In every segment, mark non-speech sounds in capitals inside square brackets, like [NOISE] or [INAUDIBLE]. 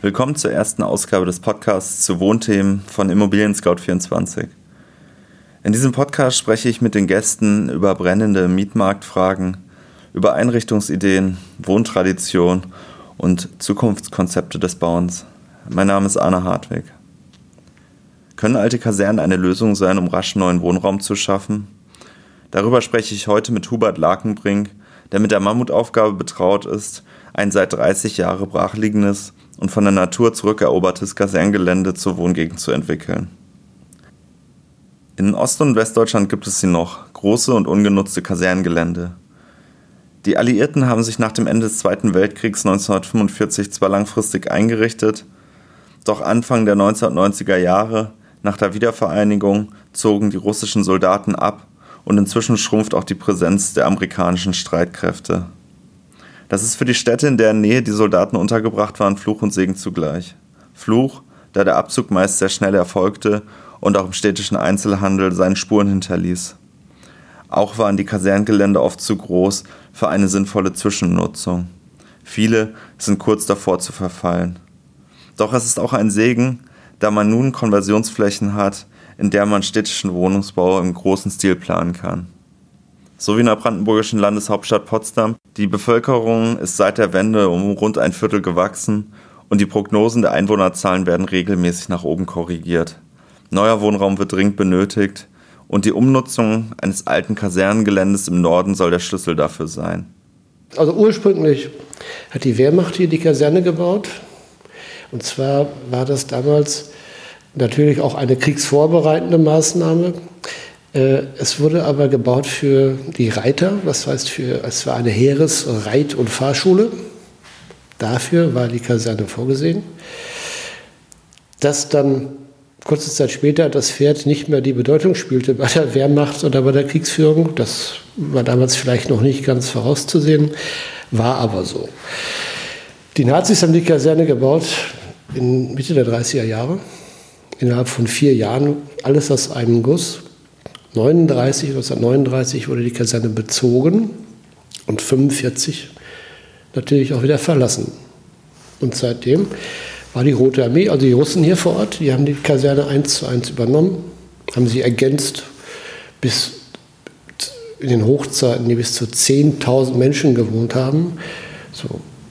Willkommen zur ersten Ausgabe des Podcasts zu Wohnthemen von Immobilien Scout 24. In diesem Podcast spreche ich mit den Gästen über brennende Mietmarktfragen, über Einrichtungsideen, Wohntradition und Zukunftskonzepte des Bauens. Mein Name ist Arne Hartwig. Können alte Kasernen eine Lösung sein, um rasch neuen Wohnraum zu schaffen? Darüber spreche ich heute mit Hubert Lakenbrink, der mit der Mammutaufgabe betraut ist, ein seit 30 Jahren brachliegendes und von der Natur zurückerobertes Kaserngelände zur Wohngegend zu entwickeln. In Ost- und Westdeutschland gibt es sie noch, große und ungenutzte Kaserngelände. Die Alliierten haben sich nach dem Ende des Zweiten Weltkriegs 1945 zwar langfristig eingerichtet, doch Anfang der 1990er Jahre, nach der Wiedervereinigung, zogen die russischen Soldaten ab und inzwischen schrumpft auch die Präsenz der amerikanischen Streitkräfte. Das ist für die Städte, in deren Nähe die Soldaten untergebracht waren, Fluch und Segen zugleich. Fluch, da der Abzug meist sehr schnell erfolgte und auch im städtischen Einzelhandel seine Spuren hinterließ. Auch waren die Kaserngelände oft zu groß für eine sinnvolle Zwischennutzung. Viele sind kurz davor zu verfallen. Doch es ist auch ein Segen, da man nun Konversionsflächen hat, in der man städtischen Wohnungsbau im großen Stil planen kann. So wie in der brandenburgischen Landeshauptstadt Potsdam. Die Bevölkerung ist seit der Wende um rund ein Viertel gewachsen und die Prognosen der Einwohnerzahlen werden regelmäßig nach oben korrigiert. Neuer Wohnraum wird dringend benötigt und die Umnutzung eines alten Kasernengeländes im Norden soll der Schlüssel dafür sein. Also ursprünglich hat die Wehrmacht hier die Kaserne gebaut. Und zwar war das damals natürlich auch eine kriegsvorbereitende Maßnahme. Äh, es wurde aber gebaut für die Reiter, das heißt, für, es war eine Heeres-, Reit- und Fahrschule. Dafür war die Kaserne vorgesehen. Dass dann kurze Zeit später das Pferd nicht mehr die Bedeutung spielte bei der Wehrmacht oder bei der Kriegsführung, das war damals vielleicht noch nicht ganz vorauszusehen, war aber so. Die Nazis haben die Kaserne gebaut in Mitte der 30er Jahre innerhalb von vier Jahren alles aus einem Guss. 39, 1939 wurde die Kaserne bezogen und 1945 natürlich auch wieder verlassen. Und seitdem war die Rote Armee, also die Russen hier vor Ort, die haben die Kaserne eins zu eins übernommen, haben sie ergänzt bis in den Hochzeiten, die bis zu 10.000 Menschen gewohnt haben, so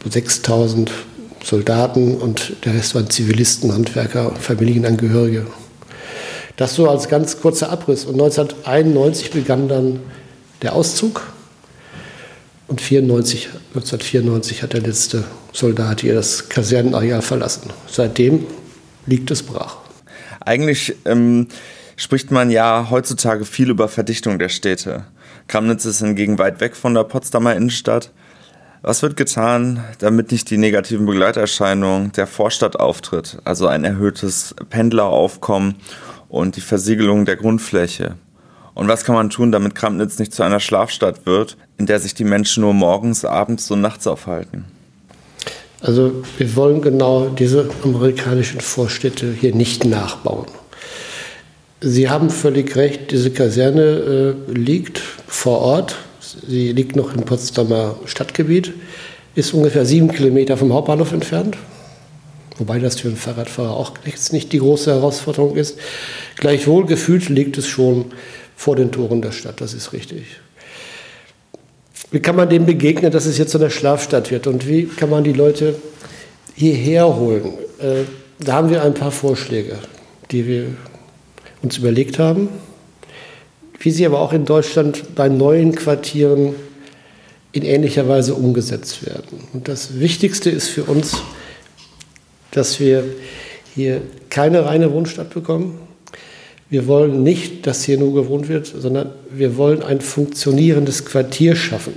6.000 Soldaten und der Rest waren Zivilisten, Handwerker, Familienangehörige. Das so als ganz kurzer Abriss. Und 1991 begann dann der Auszug und 94, 1994 hat der letzte Soldat hier das Kasernenareal verlassen. Seitdem liegt es brach. Eigentlich ähm, spricht man ja heutzutage viel über Verdichtung der Städte. Kramnitz ist hingegen weit weg von der Potsdamer Innenstadt. Was wird getan, damit nicht die negativen Begleiterscheinungen der Vorstadt auftritt, also ein erhöhtes Pendleraufkommen und die Versiegelung der Grundfläche? Und was kann man tun, damit Kramnitz nicht zu einer Schlafstadt wird, in der sich die Menschen nur morgens, abends und nachts aufhalten? Also wir wollen genau diese amerikanischen Vorstädte hier nicht nachbauen. Sie haben völlig recht, diese Kaserne äh, liegt vor Ort Sie liegt noch im Potsdamer Stadtgebiet, ist ungefähr sieben Kilometer vom Hauptbahnhof entfernt. Wobei das für einen Fahrradfahrer auch jetzt nicht die große Herausforderung ist. Gleichwohl gefühlt liegt es schon vor den Toren der Stadt, das ist richtig. Wie kann man dem begegnen, dass es jetzt so eine Schlafstadt wird? Und wie kann man die Leute hierher holen? Äh, da haben wir ein paar Vorschläge, die wir uns überlegt haben wie sie aber auch in Deutschland bei neuen Quartieren in ähnlicher Weise umgesetzt werden. Und das Wichtigste ist für uns, dass wir hier keine reine Wohnstadt bekommen. Wir wollen nicht, dass hier nur gewohnt wird, sondern wir wollen ein funktionierendes Quartier schaffen.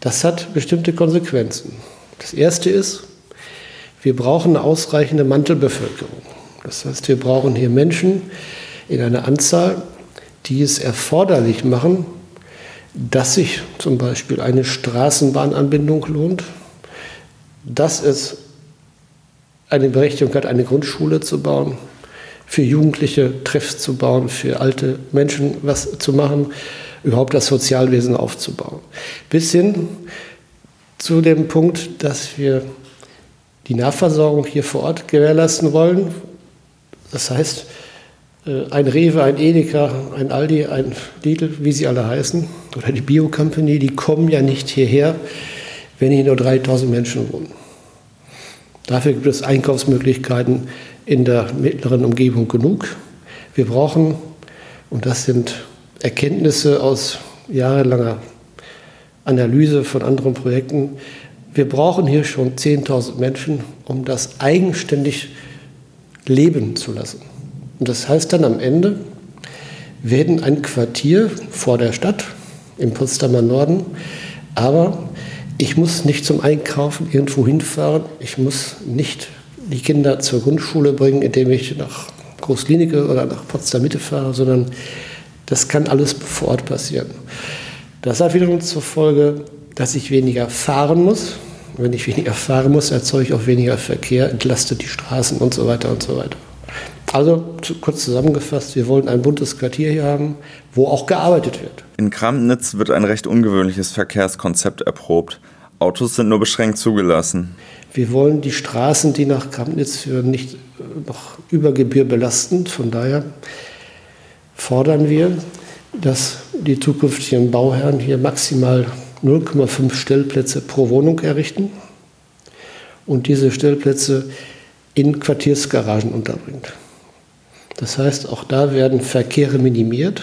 Das hat bestimmte Konsequenzen. Das erste ist, wir brauchen eine ausreichende Mantelbevölkerung. Das heißt, wir brauchen hier Menschen in einer Anzahl, die es erforderlich machen, dass sich zum Beispiel eine Straßenbahnanbindung lohnt, dass es eine Berechtigung hat, eine Grundschule zu bauen, für Jugendliche Treffs zu bauen, für alte Menschen was zu machen, überhaupt das Sozialwesen aufzubauen. Bis hin zu dem Punkt, dass wir die Nahversorgung hier vor Ort gewährleisten wollen. Das heißt, äh, ein Rewe, ein Edeka, ein Aldi, ein Lidl, wie sie alle heißen, oder die Bio Company, die kommen ja nicht hierher, wenn hier nur 3000 Menschen wohnen. Dafür gibt es Einkaufsmöglichkeiten in der mittleren Umgebung genug. Wir brauchen, und das sind Erkenntnisse aus jahrelanger Analyse von anderen Projekten, wir brauchen hier schon 10.000 Menschen, um das eigenständig leben zu lassen. Und das heißt dann am Ende, werden ein Quartier vor der Stadt im Potsdamer Norden, aber ich muss nicht zum Einkaufen irgendwo hinfahren, ich muss nicht die Kinder zur Grundschule bringen, indem ich nach Großklinike oder nach Potsdam Mitte fahre, sondern das kann alles vor Ort passieren. Das hat wiederum zur Folge, dass ich weniger fahren muss. Wenn ich weniger fahren muss, erzeuge ich auch weniger Verkehr, entlastet die Straßen und so weiter und so weiter. Also kurz zusammengefasst, wir wollen ein buntes Quartier hier haben, wo auch gearbeitet wird. In Kramnitz wird ein recht ungewöhnliches Verkehrskonzept erprobt. Autos sind nur beschränkt zugelassen. Wir wollen die Straßen, die nach Kramnitz führen, nicht äh, noch über Gebühr belasten. Von daher fordern wir, dass die zukünftigen Bauherren hier maximal 0,5 Stellplätze pro Wohnung errichten und diese Stellplätze in Quartiersgaragen unterbringt. Das heißt, auch da werden Verkehre minimiert.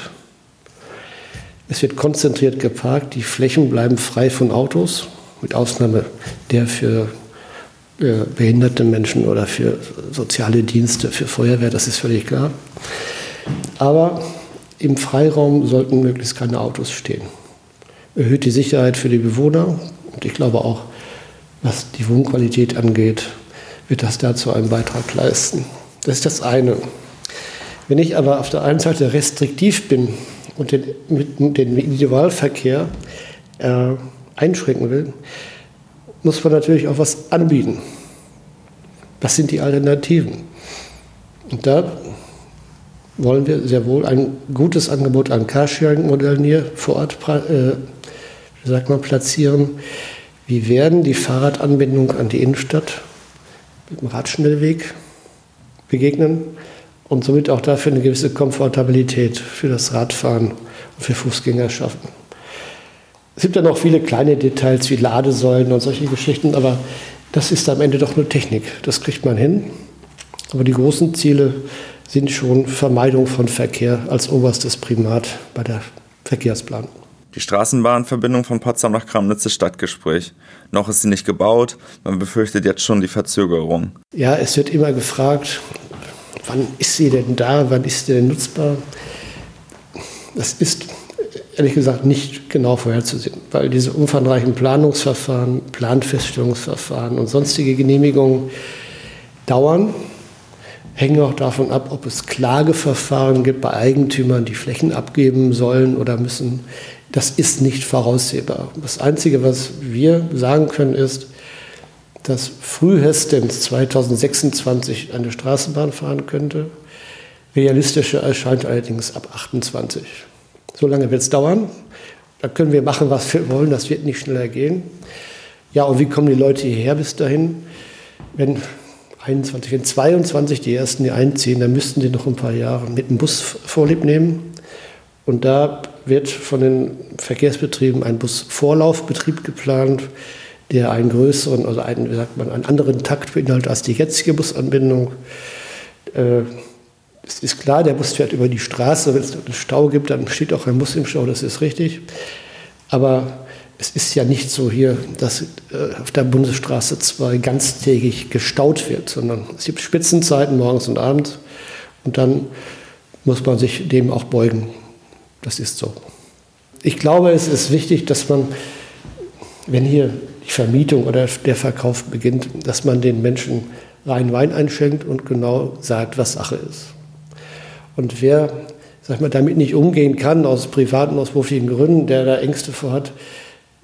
Es wird konzentriert geparkt, die Flächen bleiben frei von Autos, mit Ausnahme der für äh, behinderte Menschen oder für soziale Dienste, für Feuerwehr, das ist völlig klar. Aber im Freiraum sollten möglichst keine Autos stehen. Erhöht die Sicherheit für die Bewohner und ich glaube auch, was die Wohnqualität angeht, wird das dazu einen Beitrag leisten. Das ist das eine. Wenn ich aber auf der einen Seite restriktiv bin und den, den Individualverkehr äh, einschränken will, muss man natürlich auch was anbieten. Was sind die Alternativen? Und da wollen wir sehr wohl ein gutes Angebot an Carsharing-Modellen hier vor Ort äh, wie sagt platzieren. Wie werden die Fahrradanbindung an die Innenstadt mit dem Radschnellweg begegnen und somit auch dafür eine gewisse Komfortabilität für das Radfahren und für Fußgänger schaffen. Es gibt ja noch viele kleine Details wie Ladesäulen und solche Geschichten, aber das ist am Ende doch nur Technik. Das kriegt man hin. Aber die großen Ziele sind schon Vermeidung von Verkehr als oberstes Primat bei der Verkehrsplanung. Die Straßenbahnverbindung von Potsdam nach Kramnitz ist Stadtgespräch. Noch ist sie nicht gebaut, man befürchtet jetzt schon die Verzögerung. Ja, es wird immer gefragt, wann ist sie denn da, wann ist sie denn nutzbar? Das ist ehrlich gesagt nicht genau vorherzusehen, weil diese umfangreichen Planungsverfahren, Planfeststellungsverfahren und sonstige Genehmigungen dauern, hängen auch davon ab, ob es Klageverfahren gibt bei Eigentümern, die Flächen abgeben sollen oder müssen. Das ist nicht voraussehbar. Das Einzige, was wir sagen können, ist, dass frühestens 2026 eine Straßenbahn fahren könnte. Realistischer erscheint allerdings ab 28. So lange wird es dauern. Da können wir machen, was wir wollen. Das wird nicht schneller gehen. Ja, und wie kommen die Leute hierher bis dahin? Wenn 21, wenn 22 die ersten hier einziehen, dann müssten die noch ein paar Jahre mit dem Bus vorlieb nehmen. Und da wird von den Verkehrsbetrieben ein Busvorlaufbetrieb geplant der einen größeren, also einen, wie sagt man, einen anderen Takt beinhaltet als die jetzige Busanbindung. Äh, es ist klar, der Bus fährt über die Straße. Wenn es einen Stau gibt, dann steht auch ein Bus im Stau, das ist richtig. Aber es ist ja nicht so hier, dass äh, auf der Bundesstraße 2 ganztägig gestaut wird, sondern es gibt Spitzenzeiten morgens und abends und dann muss man sich dem auch beugen. Das ist so. Ich glaube, es ist wichtig, dass man, wenn hier die Vermietung oder der Verkauf beginnt, dass man den Menschen rein Wein einschenkt und genau sagt, was Sache ist. Und wer sag mal, damit nicht umgehen kann, aus privaten, aus beruflichen Gründen, der da Ängste vorhat,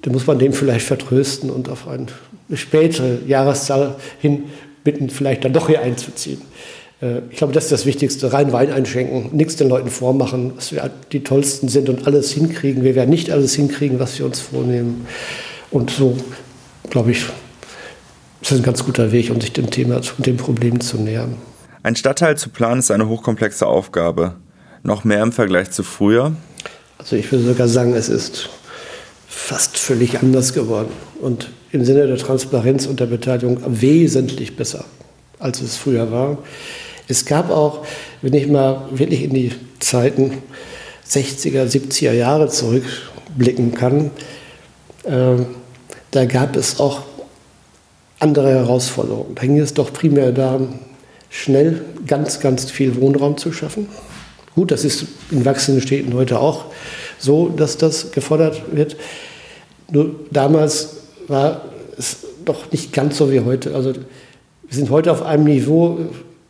dann muss man den vielleicht vertrösten und auf eine spätere Jahreszahl hin bitten, vielleicht dann doch hier einzuziehen. Äh, ich glaube, das ist das Wichtigste. Rein Wein einschenken, nichts den Leuten vormachen, dass wir die Tollsten sind und alles hinkriegen. Wir werden nicht alles hinkriegen, was wir uns vornehmen. Und so glaube ich, ist ein ganz guter Weg, um sich dem Thema, dem Problem zu nähern. Ein Stadtteil zu planen ist eine hochkomplexe Aufgabe. Noch mehr im Vergleich zu früher? Also ich würde sogar sagen, es ist fast völlig anders geworden und im Sinne der Transparenz und der Beteiligung wesentlich besser, als es früher war. Es gab auch, wenn ich mal wirklich in die Zeiten 60er, 70er Jahre zurückblicken kann, äh, da gab es auch andere Herausforderungen. Da ging es doch primär darum, schnell ganz, ganz viel Wohnraum zu schaffen. Gut, das ist in wachsenden Städten heute auch so, dass das gefordert wird. Nur damals war es doch nicht ganz so wie heute. Also wir sind heute auf einem Niveau,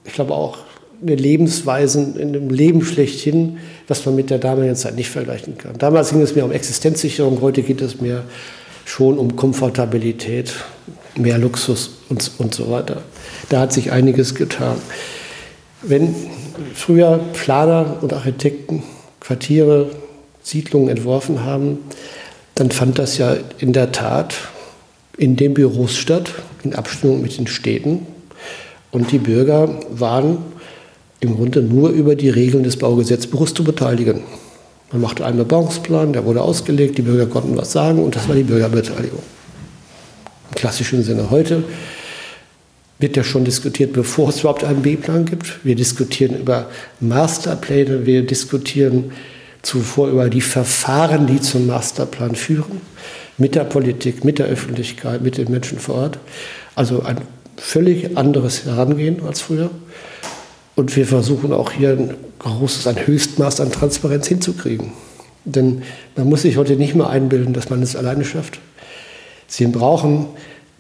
ich glaube auch eine Lebensweise, in einem Leben schlechthin, was man mit der damaligen Zeit nicht vergleichen kann. Damals ging es mehr um Existenzsicherung, heute geht es mehr schon um Komfortabilität, mehr Luxus und, und so weiter. Da hat sich einiges getan. Wenn früher Planer und Architekten Quartiere, Siedlungen entworfen haben, dann fand das ja in der Tat in den Büros statt, in Abstimmung mit den Städten. Und die Bürger waren im Grunde nur über die Regeln des Baugesetzbuches zu beteiligen. Man machte einen Bebauungsplan, der wurde ausgelegt, die Bürger konnten was sagen und das war die Bürgerbeteiligung. Im klassischen Sinne heute wird ja schon diskutiert, bevor es überhaupt einen B-Plan gibt. Wir diskutieren über Masterpläne, wir diskutieren zuvor über die Verfahren, die zum Masterplan führen, mit der Politik, mit der Öffentlichkeit, mit den Menschen vor Ort. Also ein völlig anderes Herangehen als früher. Und wir versuchen auch hier ein großes, ein Höchstmaß an Transparenz hinzukriegen. Denn man muss sich heute nicht mehr einbilden, dass man es alleine schafft. Sie brauchen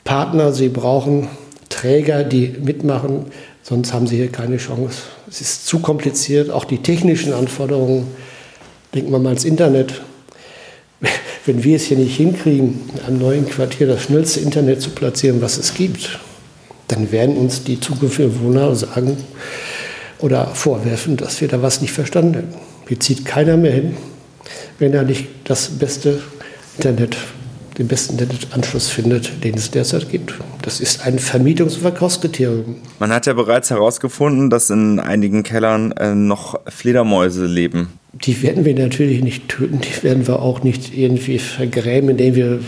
Partner, sie brauchen Träger, die mitmachen, sonst haben sie hier keine Chance. Es ist zu kompliziert, auch die technischen Anforderungen. Denken wir mal ans Internet. [LAUGHS] Wenn wir es hier nicht hinkriegen, in einem neuen Quartier das schnellste Internet zu platzieren, was es gibt, dann werden uns die zukünftigen Bewohner sagen oder vorwerfen, dass wir da was nicht verstanden haben. Hier zieht keiner mehr hin, wenn er nicht das beste Internet den besten Anschluss findet, den es derzeit gibt. Das ist ein Vermietungs- und Verkaufskriterium. Man hat ja bereits herausgefunden, dass in einigen Kellern äh, noch Fledermäuse leben. Die werden wir natürlich nicht töten, die werden wir auch nicht irgendwie vergrämen, indem wir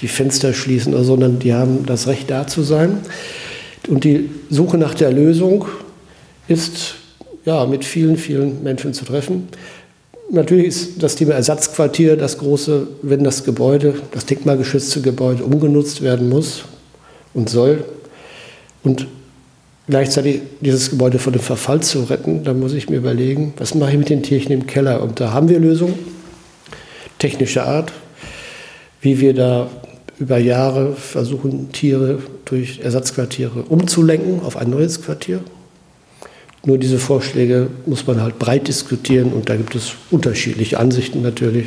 die Fenster schließen, sondern die haben das Recht da zu sein. Und die Suche nach der Lösung ist ja, mit vielen, vielen Menschen zu treffen. Natürlich ist das Thema Ersatzquartier das große, wenn das Gebäude, das denkmalgeschützte Gebäude umgenutzt werden muss und soll und gleichzeitig dieses Gebäude vor dem Verfall zu retten, dann muss ich mir überlegen, was mache ich mit den Tierchen im Keller? Und da haben wir Lösungen technischer Art, wie wir da über Jahre versuchen, Tiere durch Ersatzquartiere umzulenken auf ein neues Quartier. Nur diese Vorschläge muss man halt breit diskutieren und da gibt es unterschiedliche Ansichten natürlich.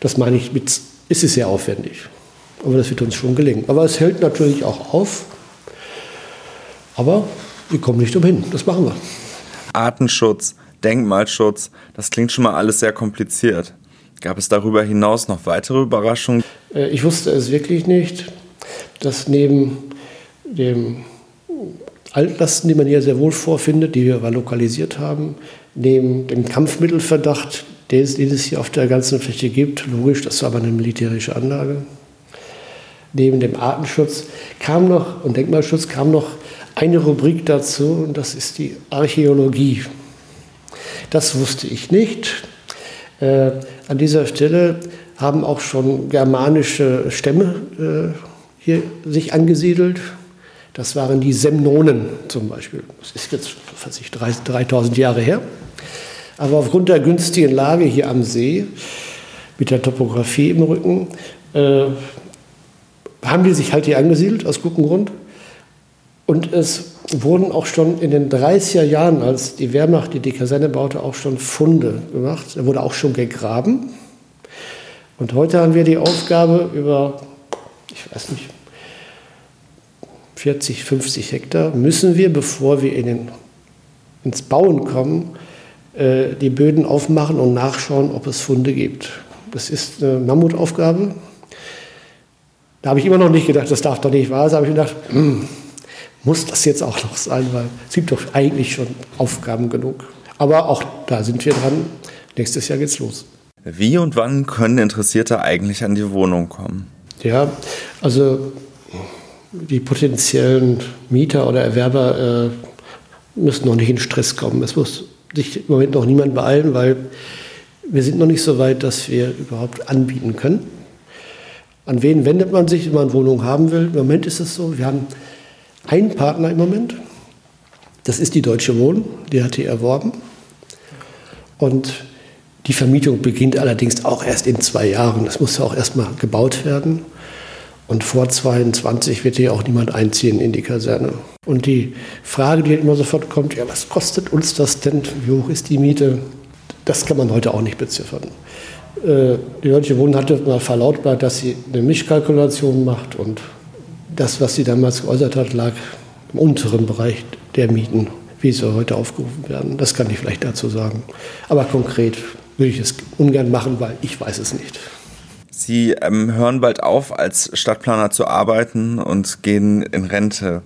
Das meine ich mit, ist es sehr aufwendig. Aber das wird uns schon gelingen. Aber es hält natürlich auch auf. Aber wir kommen nicht umhin. Das machen wir. Artenschutz, Denkmalschutz, das klingt schon mal alles sehr kompliziert. Gab es darüber hinaus noch weitere Überraschungen? Äh, ich wusste es wirklich nicht, dass neben dem Altlasten, die man hier sehr wohl vorfindet, die wir aber lokalisiert haben, neben dem Kampfmittelverdacht, den es hier auf der ganzen Fläche gibt, logisch, das war aber eine militärische Anlage, neben dem Artenschutz kam noch und Denkmalschutz kam noch eine Rubrik dazu und das ist die Archäologie. Das wusste ich nicht. Äh, an dieser Stelle haben auch schon germanische Stämme äh, hier sich angesiedelt. Das waren die Semnonen zum Beispiel. Das ist jetzt, was ich, 3000 Jahre her. Aber aufgrund der günstigen Lage hier am See, mit der Topografie im Rücken, äh, haben die sich halt hier angesiedelt, aus gutem Grund. Und es wurden auch schon in den 30er Jahren, als die Wehrmacht die, die Kaserne baute, auch schon Funde gemacht. Da wurde auch schon gegraben. Und heute haben wir die Aufgabe, über, ich weiß nicht, 40, 50 Hektar, müssen wir, bevor wir in den, ins Bauen kommen, äh, die Böden aufmachen und nachschauen, ob es Funde gibt. Das ist eine Mammutaufgabe. Da habe ich immer noch nicht gedacht, das darf doch nicht wahr sein. Da habe ich gedacht, hm, muss das jetzt auch noch sein, weil es gibt doch eigentlich schon Aufgaben genug. Aber auch da sind wir dran. Nächstes Jahr geht's los. Wie und wann können Interessierte eigentlich an die Wohnung kommen? Ja, also die potenziellen Mieter oder Erwerber äh, müssen noch nicht in Stress kommen. Es muss sich im Moment noch niemand beeilen, weil wir sind noch nicht so weit, dass wir überhaupt anbieten können. An wen wendet man sich, wenn man Wohnung haben will? Im Moment ist es so, wir haben einen Partner im Moment. Das ist die Deutsche Wohnen, die hat die erworben. Und die Vermietung beginnt allerdings auch erst in zwei Jahren. Das muss ja auch erstmal gebaut werden. Und vor 22 wird hier auch niemand einziehen in die Kaserne. Und die Frage, die immer sofort kommt, ja, was kostet uns das denn? Wie hoch ist die Miete? Das kann man heute auch nicht beziffern. Äh, die Deutsche Wohnen hatte mal verlautbart, dass sie eine Mischkalkulation macht und das, was sie damals geäußert hat, lag im unteren Bereich der Mieten, wie sie heute aufgerufen werden. Das kann ich vielleicht dazu sagen. Aber konkret würde ich es ungern machen, weil ich weiß es nicht. Sie ähm, hören bald auf, als Stadtplaner zu arbeiten und gehen in Rente.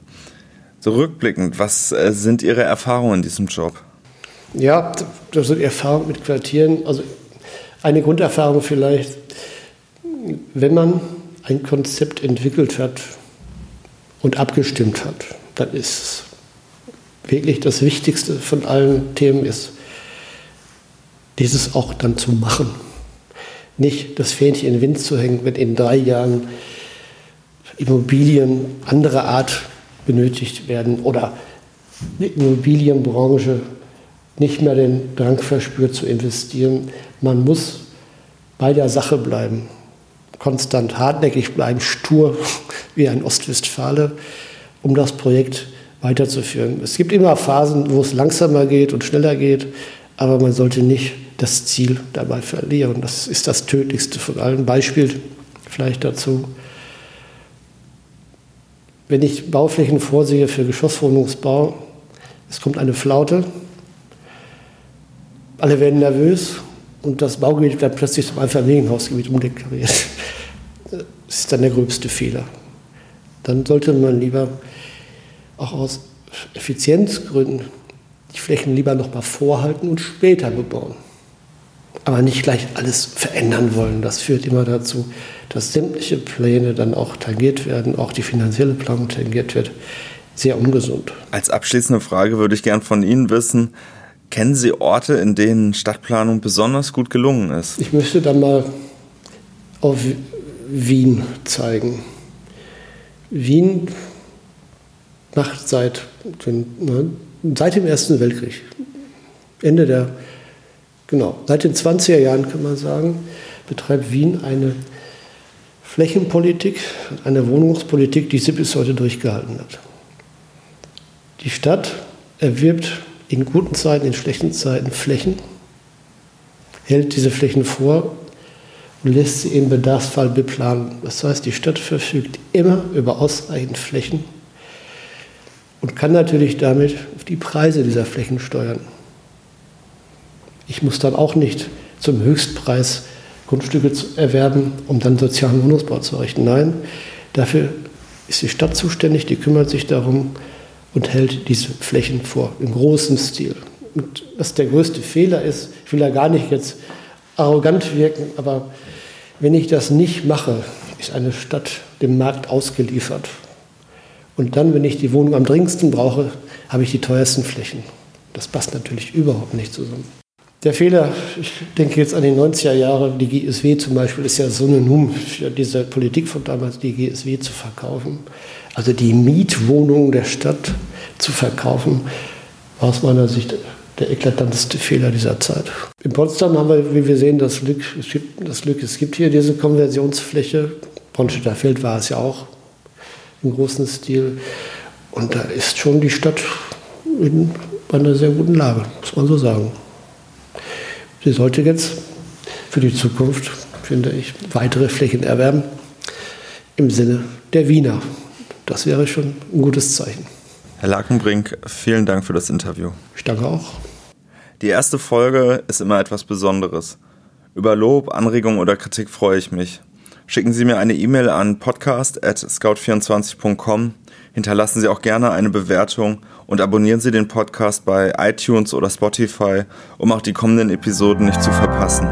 So rückblickend, was äh, sind Ihre Erfahrungen in diesem Job? Ja, das sind Erfahrungen mit Quartieren. Also eine Grunderfahrung vielleicht, wenn man ein Konzept entwickelt hat und abgestimmt hat, dann ist wirklich das Wichtigste von allen Themen ist, dieses auch dann zu machen. Nicht das Fähnchen in den Wind zu hängen, wenn in drei Jahren Immobilien anderer Art benötigt werden oder die Immobilienbranche nicht mehr den Drang verspürt zu investieren. Man muss bei der Sache bleiben, konstant hartnäckig bleiben, stur [LAUGHS] wie ein Ostwestfale, um das Projekt weiterzuführen. Es gibt immer Phasen, wo es langsamer geht und schneller geht, aber man sollte nicht das Ziel dabei verlieren. Das ist das Tödlichste von allen. Beispiel vielleicht dazu. Wenn ich Bauflächen vorsehe für Geschosswohnungsbau, es kommt eine Flaute, alle werden nervös und das Baugebiet wird plötzlich zum Einfamilienhausgebiet umdeklariert. Das ist dann der gröbste Fehler. Dann sollte man lieber auch aus Effizienzgründen die Flächen lieber noch mal vorhalten und später bebauen. Aber nicht gleich alles verändern wollen. Das führt immer dazu, dass sämtliche Pläne dann auch tangiert werden, auch die finanzielle Planung tangiert wird. Sehr ungesund. Als abschließende Frage würde ich gern von Ihnen wissen, kennen Sie Orte, in denen Stadtplanung besonders gut gelungen ist? Ich möchte dann mal auf Wien zeigen. Wien macht seit, ne, seit dem Ersten Weltkrieg, Ende der, genau, seit den 20er Jahren kann man sagen, betreibt Wien eine Flächenpolitik, eine Wohnungspolitik, die sie bis heute durchgehalten hat. Die Stadt erwirbt in guten Zeiten, in schlechten Zeiten Flächen, hält diese Flächen vor und lässt sie im Bedarfsfall beplanen. Das heißt, die Stadt verfügt immer über ausreichend Flächen und kann natürlich damit die Preise dieser Flächen steuern. Ich muss dann auch nicht zum Höchstpreis Grundstücke erwerben, um dann sozialen Wohnungsbau zu errichten. Nein, dafür ist die Stadt zuständig, die kümmert sich darum und hält diese Flächen vor, im großen Stil. Und was der größte Fehler ist, ich will da gar nicht jetzt arrogant wirken, aber wenn ich das nicht mache, ist eine Stadt dem Markt ausgeliefert. Und dann, wenn ich die Wohnung am dringendsten brauche, habe ich die teuersten Flächen. Das passt natürlich überhaupt nicht zusammen. Der Fehler, ich denke jetzt an die 90er Jahre, die GSW zum Beispiel ist ja synonym für diese Politik von damals, die GSW zu verkaufen. Also die Mietwohnungen der Stadt zu verkaufen, war aus meiner Sicht der eklatanteste Fehler dieser Zeit. In Potsdam haben wir, wie wir sehen, das Glück, es gibt, das Glück, es gibt hier diese Konversionsfläche. Bronstädter Feld war es ja auch im großen Stil. Und da ist schon die Stadt in einer sehr guten Lage, muss man so sagen. Sie sollte jetzt für die Zukunft, finde ich, weitere Flächen erwerben im Sinne der Wiener. Das wäre schon ein gutes Zeichen. Herr Lakenbrink, vielen Dank für das Interview. Ich danke auch. Die erste Folge ist immer etwas Besonderes. Über Lob, Anregung oder Kritik freue ich mich. Schicken Sie mir eine E-Mail an podcast.scout24.com, hinterlassen Sie auch gerne eine Bewertung und abonnieren Sie den Podcast bei iTunes oder Spotify, um auch die kommenden Episoden nicht zu verpassen.